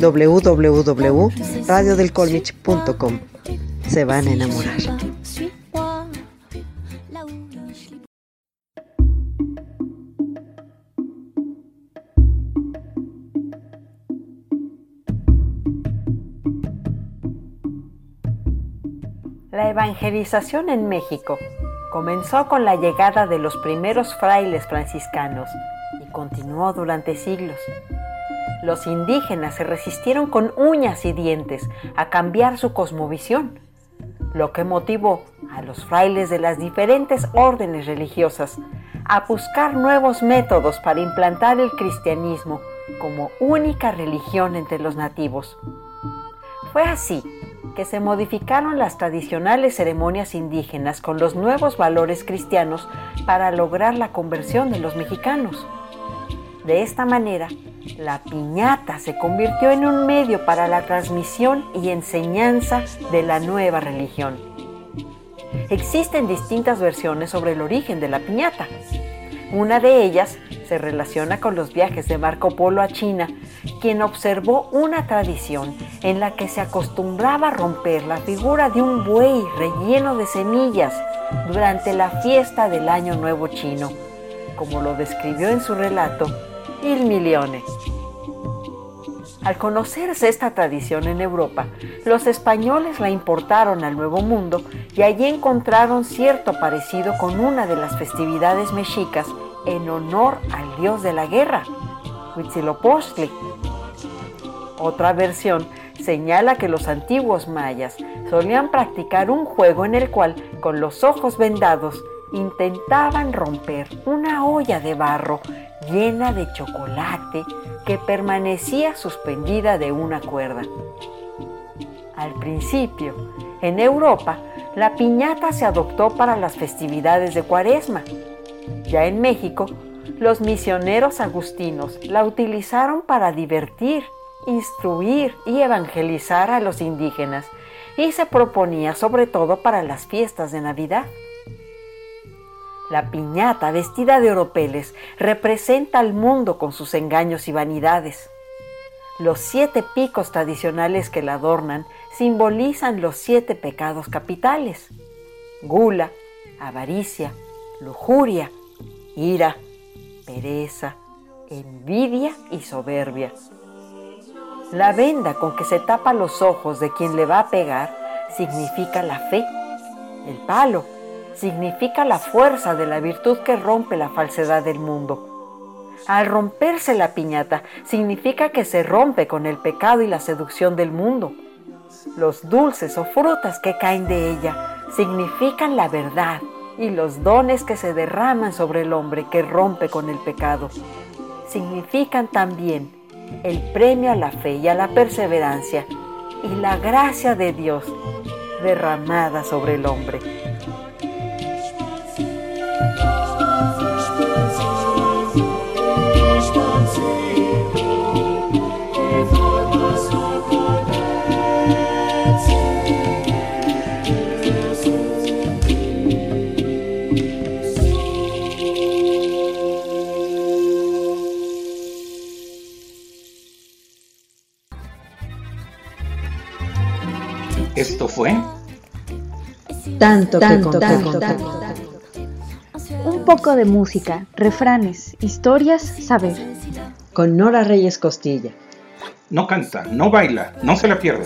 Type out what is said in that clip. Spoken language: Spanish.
www.radiodelcolmich.com. Se van a enamorar. La evangelización en México comenzó con la llegada de los primeros frailes franciscanos continuó durante siglos. Los indígenas se resistieron con uñas y dientes a cambiar su cosmovisión, lo que motivó a los frailes de las diferentes órdenes religiosas a buscar nuevos métodos para implantar el cristianismo como única religión entre los nativos. Fue así que se modificaron las tradicionales ceremonias indígenas con los nuevos valores cristianos para lograr la conversión de los mexicanos. De esta manera, la piñata se convirtió en un medio para la transmisión y enseñanza de la nueva religión. Existen distintas versiones sobre el origen de la piñata. Una de ellas se relaciona con los viajes de Marco Polo a China, quien observó una tradición en la que se acostumbraba romper la figura de un buey relleno de semillas durante la fiesta del Año Nuevo chino, como lo describió en su relato il milione. Al conocerse esta tradición en Europa, los españoles la importaron al Nuevo Mundo y allí encontraron cierto parecido con una de las festividades mexicas en honor al dios de la guerra, Huitzilopochtli. Otra versión señala que los antiguos mayas solían practicar un juego en el cual, con los ojos vendados, intentaban romper una olla de barro llena de chocolate que permanecía suspendida de una cuerda. Al principio, en Europa, la piñata se adoptó para las festividades de Cuaresma. Ya en México, los misioneros agustinos la utilizaron para divertir, instruir y evangelizar a los indígenas y se proponía sobre todo para las fiestas de Navidad. La piñata vestida de oropeles representa al mundo con sus engaños y vanidades. Los siete picos tradicionales que la adornan simbolizan los siete pecados capitales. Gula, avaricia, lujuria, ira, pereza, envidia y soberbia. La venda con que se tapa los ojos de quien le va a pegar significa la fe. El palo significa la fuerza de la virtud que rompe la falsedad del mundo. Al romperse la piñata significa que se rompe con el pecado y la seducción del mundo. Los dulces o frutas que caen de ella significan la verdad y los dones que se derraman sobre el hombre que rompe con el pecado. Significan también el premio a la fe y a la perseverancia y la gracia de Dios derramada sobre el hombre. Esto fue tanto, tanto, tanto, tanto, Un poco de música, refranes, historias, saber. Con Nora Reyes Costilla. No canta, no baila, no se la pierda.